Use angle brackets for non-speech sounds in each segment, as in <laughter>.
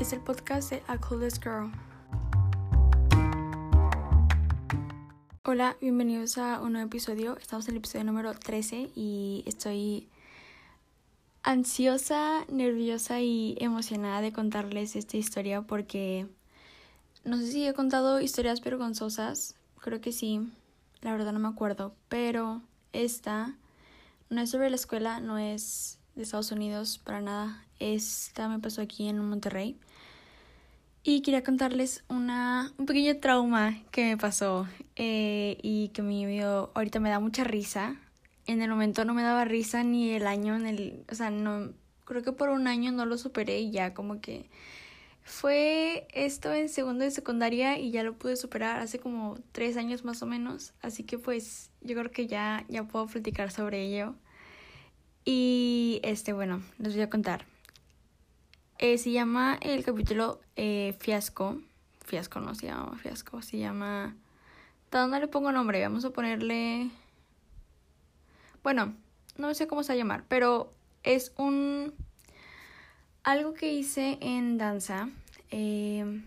es el podcast de A Coolest Girl. Hola, bienvenidos a un nuevo episodio. Estamos en el episodio número 13 y estoy ansiosa, nerviosa y emocionada de contarles esta historia porque no sé si he contado historias vergonzosas, creo que sí, la verdad no me acuerdo, pero esta no es sobre la escuela, no es de Estados Unidos para nada, esta me pasó aquí en Monterrey. Y quería contarles una, un pequeño trauma que me pasó eh, y que me dio, ahorita me da mucha risa. En el momento no me daba risa ni el año, en el, o sea, no, creo que por un año no lo superé y ya como que fue esto en segundo de secundaria y ya lo pude superar hace como tres años más o menos. Así que pues yo creo que ya, ya puedo platicar sobre ello. Y este, bueno, les voy a contar. Eh, se llama el capítulo eh, Fiasco. Fiasco no se llama Fiasco, se llama... ¿De dónde le pongo nombre? Vamos a ponerle... Bueno, no sé cómo se va a llamar, pero es un... Algo que hice en danza. Eh...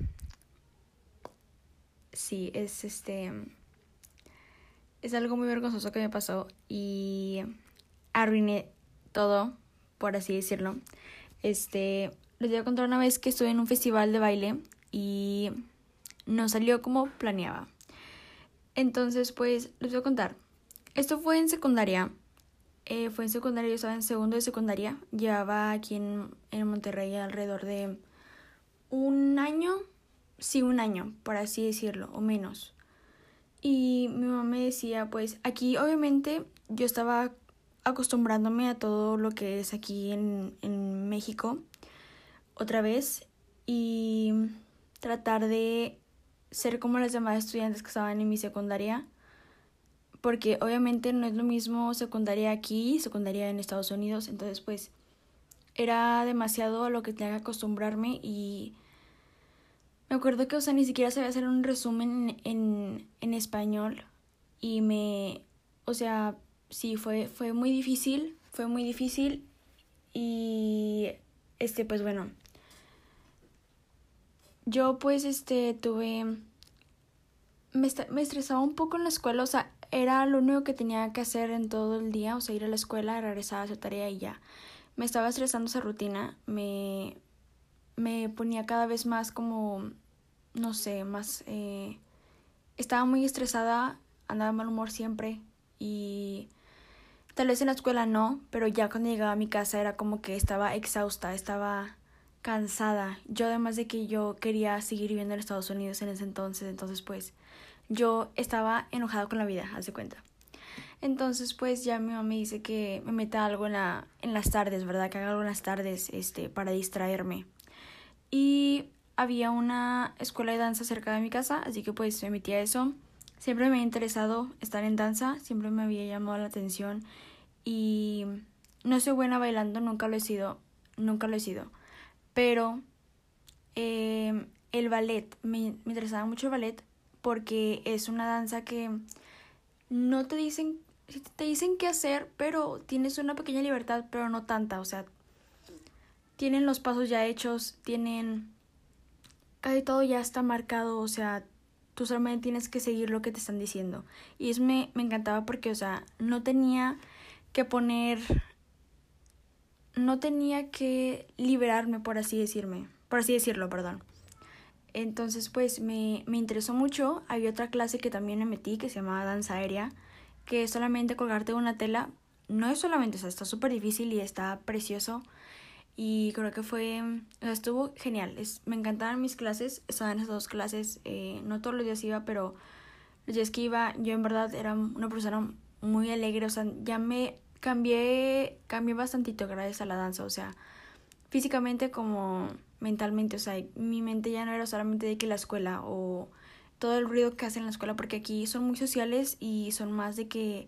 Sí, es este... Es algo muy vergonzoso que me pasó y arruiné todo, por así decirlo. Este, les voy a contar una vez que estuve en un festival de baile y no salió como planeaba. Entonces, pues, les voy a contar. Esto fue en secundaria. Eh, fue en secundaria, yo estaba en segundo de secundaria. Llevaba aquí en, en Monterrey alrededor de un año. Sí, un año, por así decirlo, o menos. Y mi mamá me decía, pues, aquí obviamente yo estaba acostumbrándome a todo lo que es aquí en, en México otra vez y tratar de ser como las demás estudiantes que estaban en mi secundaria, porque obviamente no es lo mismo secundaria aquí, secundaria en Estados Unidos, entonces pues era demasiado a lo que tenía que acostumbrarme y me acuerdo que, o sea, ni siquiera sabía hacer un resumen en, en español y me, o sea, sí, fue, fue muy difícil, fue muy difícil y, este, pues bueno, yo pues este tuve... Me, me estresaba un poco en la escuela, o sea, era lo único que tenía que hacer en todo el día, o sea, ir a la escuela, regresar a hacer tarea y ya. Me estaba estresando esa rutina, me, me ponía cada vez más como, no sé, más... Eh, estaba muy estresada, andaba mal humor siempre y tal vez en la escuela no, pero ya cuando llegaba a mi casa era como que estaba exhausta, estaba cansada. Yo además de que yo quería seguir viviendo en Estados Unidos en ese entonces, entonces pues yo estaba enojada con la vida, haz de cuenta. Entonces pues ya mi mamá me dice que me meta algo en, la, en las tardes, ¿verdad? Que haga algo en las tardes este, para distraerme. Y había una escuela de danza cerca de mi casa, así que pues me metí a eso. Siempre me ha interesado estar en danza, siempre me había llamado la atención y no soy buena bailando, nunca lo he sido, nunca lo he sido pero eh, el ballet, me, me interesaba mucho el ballet porque es una danza que no te dicen, te dicen qué hacer, pero tienes una pequeña libertad, pero no tanta, o sea, tienen los pasos ya hechos, tienen casi todo ya está marcado, o sea, tú solamente tienes que seguir lo que te están diciendo. Y eso me, me encantaba porque, o sea, no tenía que poner no tenía que liberarme, por así decirme, por así decirlo, perdón. Entonces, pues me, me interesó mucho. Había otra clase que también me metí que se llamaba danza aérea, que solamente colgarte una tela. No es solamente, o sea, está súper difícil y está precioso. Y creo que fue, o sea, estuvo genial. Es, me encantaban mis clases, estaban esas dos clases. Eh, no todos los días iba, pero los días que iba, yo en verdad era una persona muy alegre. O sea, ya me cambié, cambié bastantito gracias a la danza, o sea, físicamente como mentalmente, o sea, mi mente ya no era solamente de que la escuela o todo el ruido que hacen en la escuela, porque aquí son muy sociales y son más de que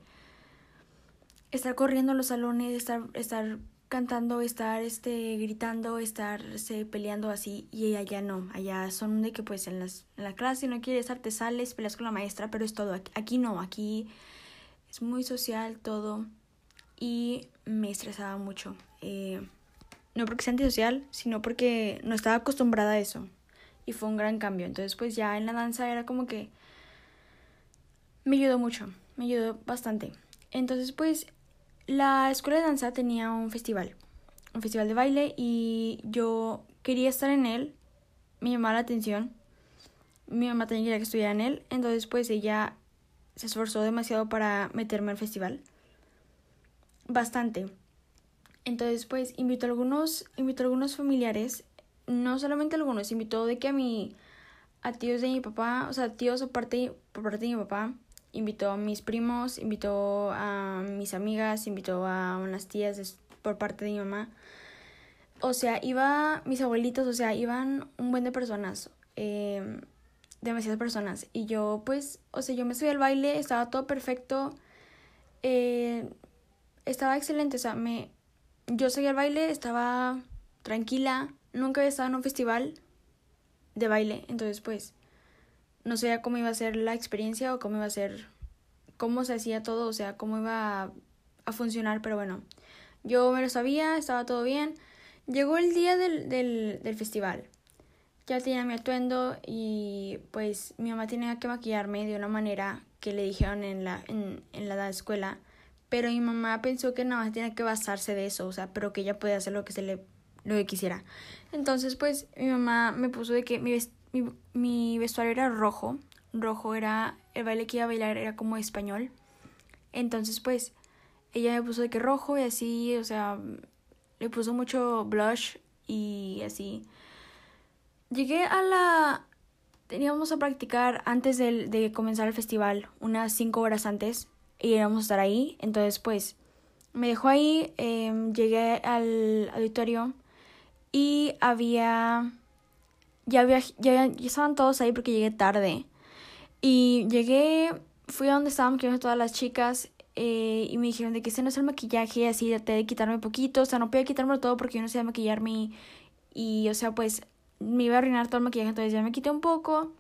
estar corriendo en los salones, estar, estar cantando, estar este, gritando, estarse peleando así, y allá no, allá son de que pues en, las, en la clase no quieres estar, te sales, peleas con la maestra, pero es todo, aquí, aquí no, aquí es muy social todo y me estresaba mucho. Eh, no porque sea antisocial, sino porque no estaba acostumbrada a eso. Y fue un gran cambio. Entonces, pues ya en la danza era como que me ayudó mucho, me ayudó bastante. Entonces, pues la escuela de danza tenía un festival, un festival de baile y yo quería estar en él, me llamaba la atención. Mi mamá quería que estuviera en él, entonces pues ella se esforzó demasiado para meterme al festival. Bastante. Entonces, pues invitó a algunos, invitó a algunos familiares, no solamente algunos, invitó de que a mi a tíos de mi papá, o sea, tíos por parte, por parte de mi papá, invitó a mis primos, invitó a mis amigas, invitó a unas tías por parte de mi mamá. O sea, iba mis abuelitos, o sea, iban un buen de personas, eh, demasiadas personas. Y yo, pues, o sea, yo me subí al baile, estaba todo perfecto, eh, estaba excelente, o sea, me, yo seguí al baile, estaba tranquila, nunca había estado en un festival de baile, entonces, pues, no sabía cómo iba a ser la experiencia o cómo iba a ser, cómo se hacía todo, o sea, cómo iba a, funcionar, pero bueno, yo me lo sabía, estaba todo bien. Llegó el día del, del, del festival. Ya tenía mi atuendo y pues mi mamá tenía que maquillarme de una manera que le dijeron en la, en, en la escuela. Pero mi mamá pensó que nada más tenía que basarse de eso, o sea, pero que ella podía hacer lo que se le lo que quisiera. Entonces, pues mi mamá me puso de que mi, mi, mi vestuario era rojo. Rojo era el baile que iba a bailar era como español. Entonces, pues, ella me puso de que rojo y así, o sea, le puso mucho blush y así. Llegué a la... Teníamos a practicar antes de, de comenzar el festival, unas cinco horas antes, y íbamos a estar ahí. Entonces, pues, me dejó ahí, em, llegué al auditorio y había ya, había, ya, estaban todos ahí porque llegué tarde. Y llegué, fui a donde estaban maquillando todas las chicas eh, y me dijeron de que ese no es el maquillaje, así de, de quitarme poquito, o sea, no podía quitarme todo porque yo no sé maquillarme y, y, o sea, pues me iba a arruinar todo el maquillaje, entonces ya me quité un poco,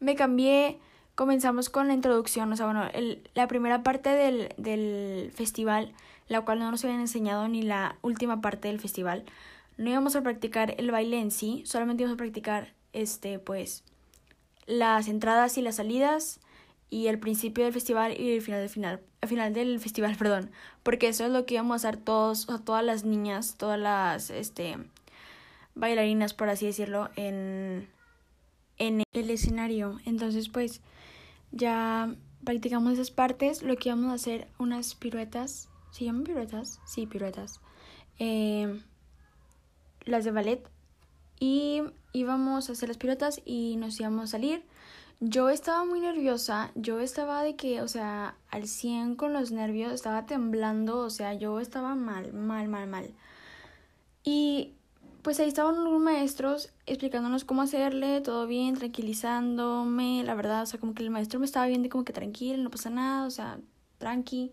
me cambié, comenzamos con la introducción, o sea, bueno, el, la primera parte del, del festival, la cual no nos habían enseñado ni la última parte del festival, no íbamos a practicar el baile en sí, solamente íbamos a practicar este pues las entradas y las salidas y el principio del festival y el final del final, final del festival, <laughs> perdón, porque eso es lo que íbamos a hacer todos, o todas las niñas, todas las este bailarinas por así decirlo en en el escenario. Entonces, pues ya practicamos esas partes, lo que íbamos a hacer unas piruetas, ¿se llaman piruetas? Sí, piruetas. Eh, las de ballet y íbamos a hacer las piruetas y nos íbamos a salir. Yo estaba muy nerviosa, yo estaba de que, o sea, al 100 con los nervios, estaba temblando, o sea, yo estaba mal, mal, mal, mal. Y pues ahí estaban unos maestros explicándonos cómo hacerle, todo bien, tranquilizándome, la verdad, o sea, como que el maestro me estaba viendo como que tranquilo, no pasa nada, o sea, tranqui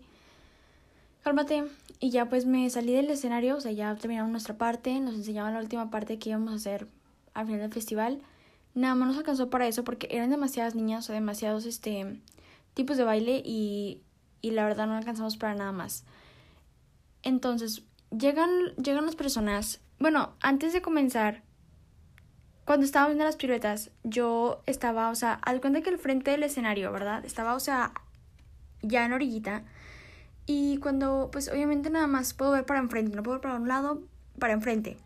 cálmate. Y ya pues me salí del escenario, o sea, ya terminamos nuestra parte, nos enseñaban la última parte que íbamos a hacer al final del festival. Nada más nos alcanzó para eso porque eran demasiadas niñas, o demasiados este tipos de baile y, y la verdad no alcanzamos para nada más. Entonces, llegan, llegan las personas. Bueno, antes de comenzar, cuando estábamos viendo las piruetas, yo estaba, o sea, al cuenta que el frente del escenario, ¿verdad? Estaba, o sea, ya en orillita. Y cuando, pues obviamente nada más puedo ver para enfrente, no puedo ver para un lado, para enfrente.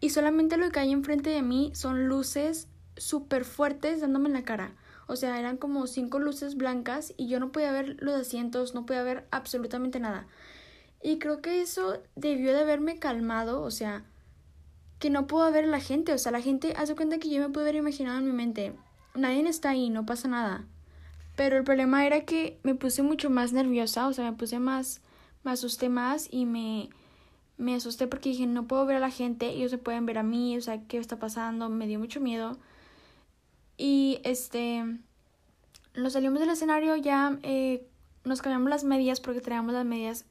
Y solamente lo que hay enfrente de mí son luces súper fuertes dándome en la cara. O sea, eran como cinco luces blancas y yo no podía ver los asientos, no podía ver absolutamente nada. Y creo que eso debió de haberme calmado, o sea, que no puedo ver a la gente. O sea, la gente hace cuenta que yo me puedo haber imaginado en mi mente. Nadie está ahí, no pasa nada. Pero el problema era que me puse mucho más nerviosa, o sea, me puse más, me asusté más y me, me asusté porque dije, no puedo ver a la gente, ellos se pueden ver a mí, o sea, ¿qué está pasando? Me dio mucho miedo. Y este, nos salimos del escenario, ya eh, nos cambiamos las medias porque teníamos las medias,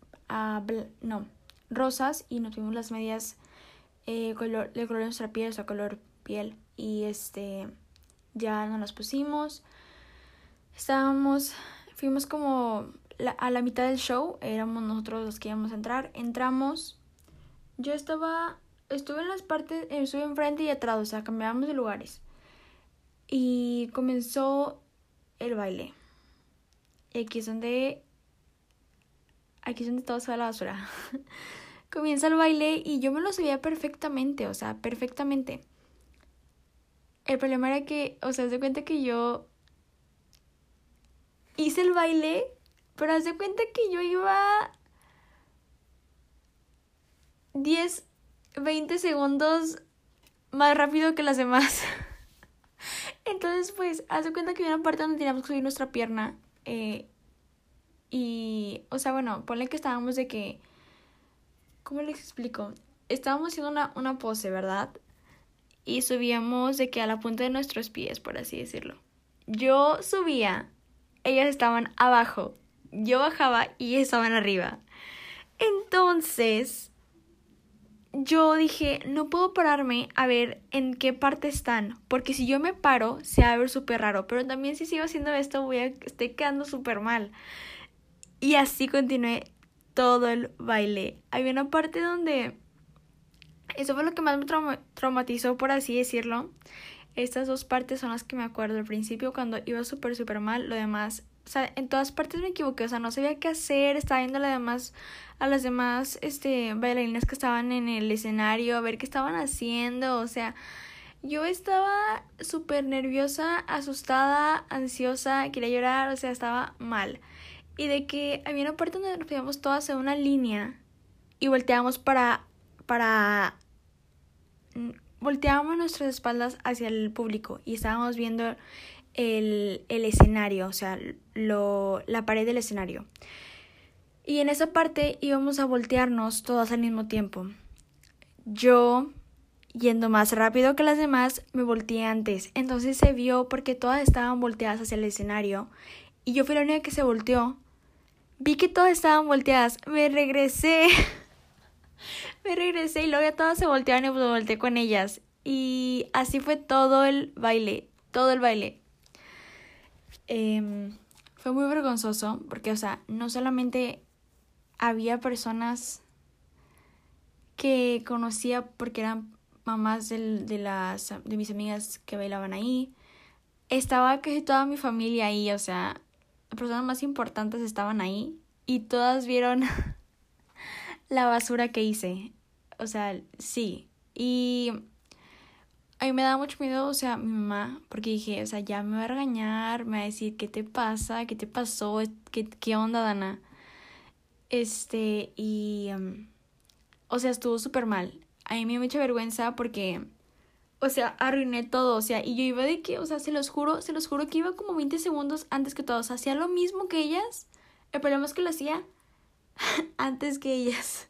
no, rosas y nos tuvimos las medias eh, color, de color de nuestra piel, o sea, color piel. Y este, ya nos las pusimos estábamos, fuimos como a la mitad del show, éramos nosotros los que íbamos a entrar, entramos, yo estaba estuve en las partes, estuve enfrente y atrás, o sea, cambiábamos de lugares. Y comenzó el baile. Y aquí es donde. Aquí es donde todo se va a la basura. <laughs> Comienza el baile y yo me lo sabía perfectamente, o sea, perfectamente. El problema era que, o sea, se cuenta que yo hice el baile, pero haz de cuenta que yo iba 10, 20 segundos más rápido que las demás. <laughs> Entonces, pues, haz de cuenta que había una parte donde teníamos que subir nuestra pierna. Eh, y, o sea, bueno, ponle que estábamos de que... ¿Cómo les explico? Estábamos haciendo una, una pose, ¿verdad? Y subíamos de que a la punta de nuestros pies, por así decirlo. Yo subía, ellas estaban abajo. Yo bajaba y estaban arriba. Entonces, yo dije, no puedo pararme a ver en qué parte están, porque si yo me paro, se va a ver súper raro, pero también si sigo haciendo esto, voy a, estoy quedando súper mal. Y así continué todo el baile. Había una parte donde, eso fue lo que más me traumatizó, por así decirlo. Estas dos partes son las que me acuerdo al principio cuando iba súper, súper mal, lo demás o sea, en todas partes me equivoqué, o sea, no sabía qué hacer, estaba viendo a las demás, a las demás este, bailarinas que estaban en el escenario, a ver qué estaban haciendo, o sea, yo estaba súper nerviosa, asustada, ansiosa, quería llorar, o sea, estaba mal. Y de que había una parte donde nos poníamos todas en una línea y volteábamos para, para, mm, volteábamos nuestras espaldas hacia el público y estábamos viendo el, el escenario, o sea, lo, la pared del escenario. Y en esa parte íbamos a voltearnos todas al mismo tiempo. Yo, yendo más rápido que las demás, me volteé antes. Entonces se vio porque todas estaban volteadas hacia el escenario. Y yo fui la única que se volteó. Vi que todas estaban volteadas. Me regresé. <laughs> me regresé y luego ya todas se voltearon y me volteé con ellas. Y así fue todo el baile. Todo el baile. Em, fue muy vergonzoso porque, o sea, no solamente había personas que conocía porque eran mamás de, de, las, de mis amigas que bailaban ahí. Estaba casi toda mi familia ahí, o sea, personas más importantes estaban ahí y todas vieron <laughs> la basura que hice. O sea, sí. Y a mí me da mucho miedo, o sea, mi mamá, porque dije, o sea, ya me va a regañar, me va a decir, ¿qué te pasa? ¿Qué te pasó? ¿Qué, qué onda, Dana? Este, y, em, o sea, estuvo súper mal. A mí me dio mucha vergüenza porque, o sea, arruiné todo, o sea, y yo iba de que, o sea, se los juro, se los juro que iba como 20 segundos antes que todos, hacía lo mismo que ellas, el problema es que lo hacía <laughs> antes que ellas.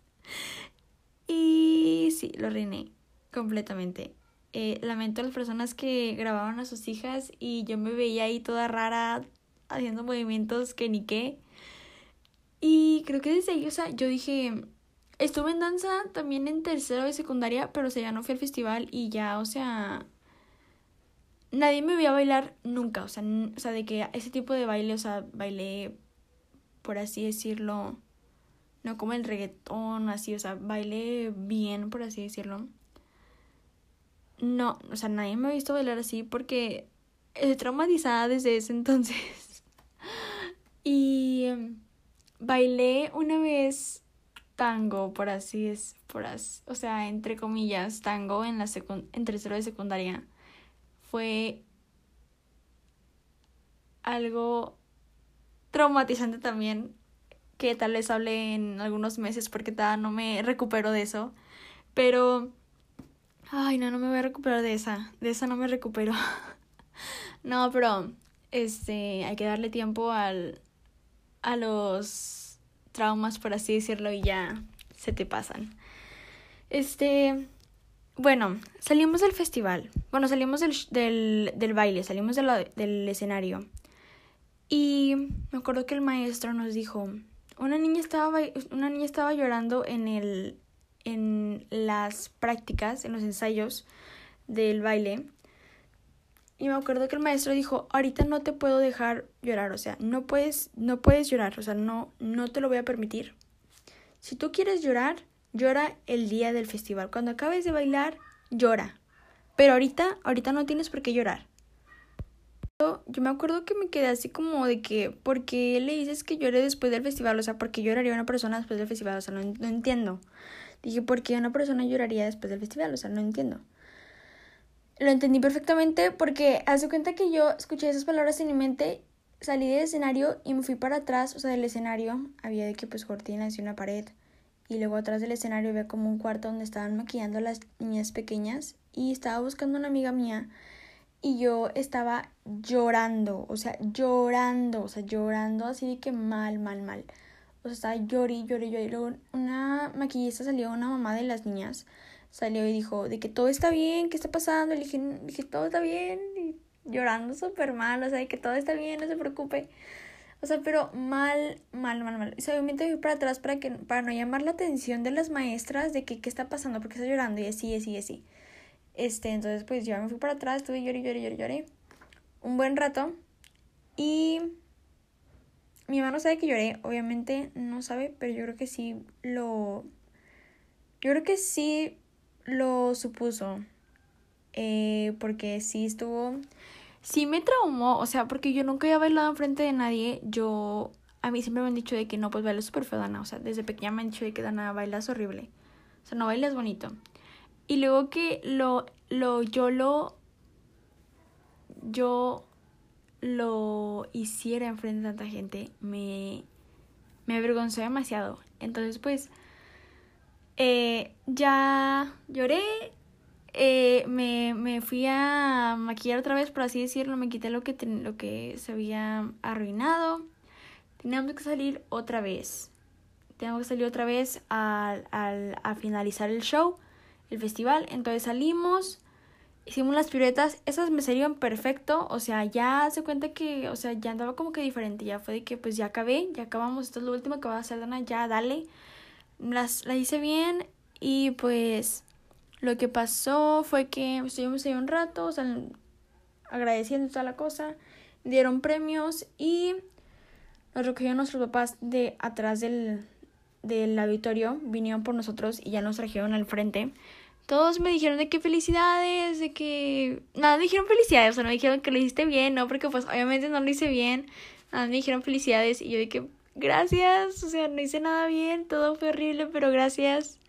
Y sí, lo arruiné completamente. Eh, lamento a las personas que grababan a sus hijas y yo me veía ahí toda rara haciendo movimientos que ni qué. Y creo que desde ahí, o sea, yo dije, estuve en danza también en tercero de secundaria, pero o sea, ya no fui al festival y ya, o sea, nadie me veía bailar nunca, o sea, o sea, de que ese tipo de baile, o sea, bailé, por así decirlo, no como el reggaetón, así, o sea, bailé bien, por así decirlo no, o sea, nadie me ha visto bailar así porque estoy traumatizada desde ese entonces. <laughs> y em, bailé una vez tango, por así es, por así, o sea, entre comillas, tango en la en tercero de secundaria. Fue algo traumatizante también, que tal vez hable en algunos meses porque todavía no me recupero de eso. Pero Ay, no, no me voy a recuperar de esa. De esa no me recupero. <laughs> no, pero este, hay que darle tiempo al, a los traumas, por así decirlo, y ya se te pasan. Este, bueno, salimos del festival. Bueno, salimos del, del, baile, salimos de del escenario. Y me acuerdo que el maestro nos dijo, una niña estaba, una niña estaba llorando en el, en las prácticas, en los ensayos del baile. Y me acuerdo que el maestro dijo, ahorita no te puedo dejar llorar, o sea, no puedes, no puedes llorar, o sea, no, no te lo voy a permitir. Si tú quieres llorar, Llora el día del festival. Cuando acabes de bailar, llora. Pero ahorita, ahorita no tienes por qué llorar. Yo me acuerdo que me quedé así como de que, ¿por qué le dices que llore después del festival? O sea, ¿por qué lloraría una persona después del festival? O sea, no, no entiendo. Dije, ¿por qué una persona lloraría después del festival? O sea, no entiendo. Lo entendí perfectamente porque hace cuenta que yo escuché esas palabras en mi mente, salí del escenario y me fui para atrás, o sea, del escenario había de que pues cortinas y una pared. Y luego atrás del escenario había como un cuarto donde estaban maquillando las niñas pequeñas y estaba buscando una amiga mía y yo estaba llorando, o sea, llorando, o sea, llorando así de que mal, mal, mal. O sea, estaba llorando, lloré, Y Luego una maquillista salió, una mamá de las niñas, salió y dijo de que todo está bien, ¿qué está pasando? Le dije, dije todo está bien, y llorando súper mal, o sea, de que todo está bien, no se preocupe. O sea, pero mal, mal, mal, mal. Y obviamente fui para atrás para, que, para no llamar la atención de las maestras de que qué está pasando, porque está llorando y así, así, así. Este, entonces pues yo me fui para atrás, estuve lloré, lloré, lloré, lloré. Un buen rato. Y mi hermano sabe que lloré, obviamente no sabe, pero yo creo que sí lo... Yo creo que sí lo supuso. Eh, porque sí estuvo... Sí me traumó, o sea, porque yo nunca había bailado enfrente de nadie. Yo... A mí siempre me han dicho de que no, pues bailas súper feo, Dana. O sea, desde pequeña me han dicho de que Dana bailas horrible. O sea, no bailas bonito. Y luego que lo, lo, yo lo, yo lo hiciera enfrente de tanta gente, me, me avergonzó demasiado. Entonces, pues, eh, ya lloré, eh, me, me fui a maquillar otra vez, por así decirlo, me quité lo que, lo que se había arruinado. Teníamos que salir otra vez. Teníamos que salir otra vez al, al, a finalizar el show el festival. Entonces salimos, hicimos las piruetas, esas me salieron perfecto, o sea, ya se cuenta que, o sea, ya andaba como que diferente, ya fue de que pues ya acabé, ya acabamos, esto es lo último que va a hacer Dana, ya dale. Las, las hice bien y pues lo que pasó fue que estuvimos ahí un rato, agradeciendo toda la cosa, dieron premios y nos recogieron nuestros papás de atrás del, del auditorio, vinieron por nosotros y ya nos trajeron al frente todos me dijeron de que felicidades, de que... Nada, me dijeron felicidades, o sea, no dijeron que lo hiciste bien, ¿no? Porque pues obviamente no lo hice bien. Nada, me dijeron felicidades y yo de que gracias, o sea, no hice nada bien, todo fue horrible, pero gracias.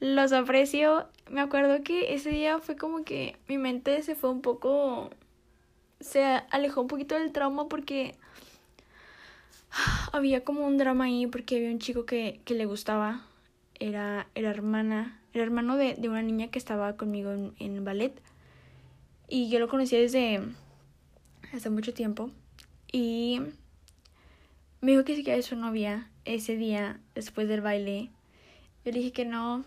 Los aprecio. Me acuerdo que ese día fue como que mi mente se fue un poco... Se alejó un poquito del trauma porque <sighs> había como un drama ahí porque había un chico que, que le gustaba. Era, era hermana el hermano de, de una niña que estaba conmigo en, en ballet. Y yo lo conocí desde hace mucho tiempo. Y me dijo que si quería su novia ese día después del baile. Yo le dije que no.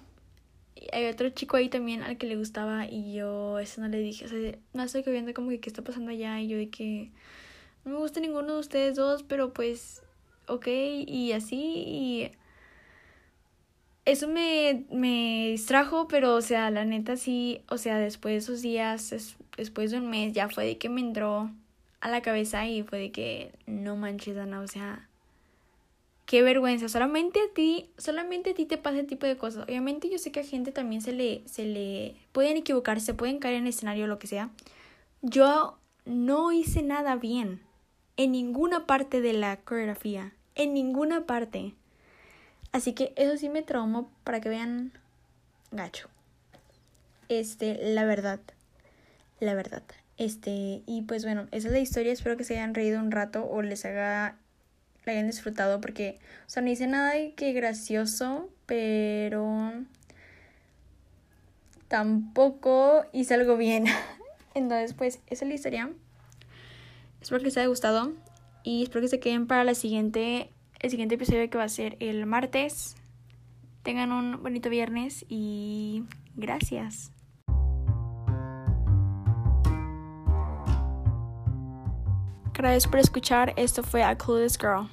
Hay otro chico ahí también al que le gustaba y yo eso no le dije. O sea, no estoy viendo como que qué está pasando allá y yo de que no me gusta ninguno de ustedes dos, pero pues ok y así y eso me, me distrajo, pero o sea, la neta sí, o sea, después de esos días, después de un mes, ya fue de que me entró a la cabeza y fue de que no manches, Ana, o sea, qué vergüenza, solamente a ti, solamente a ti te pasa ese tipo de cosas. Obviamente yo sé que a gente también se le, se le, pueden equivocarse, se pueden caer en el escenario lo que sea. Yo no hice nada bien en ninguna parte de la coreografía, en ninguna parte. Así que eso sí me traumó para que vean gacho. Este, la verdad. La verdad. Este, y pues bueno, esa es la historia. Espero que se hayan reído un rato o les haga. la hayan disfrutado porque, o sea, no hice nada de que gracioso, pero. tampoco hice algo bien. <laughs> Entonces, pues, esa es la historia. Espero que les haya gustado y espero que se queden para la siguiente el siguiente episodio que va a ser el martes. Tengan un bonito viernes y gracias. Gracias por escuchar. Esto fue A Clueless Girl.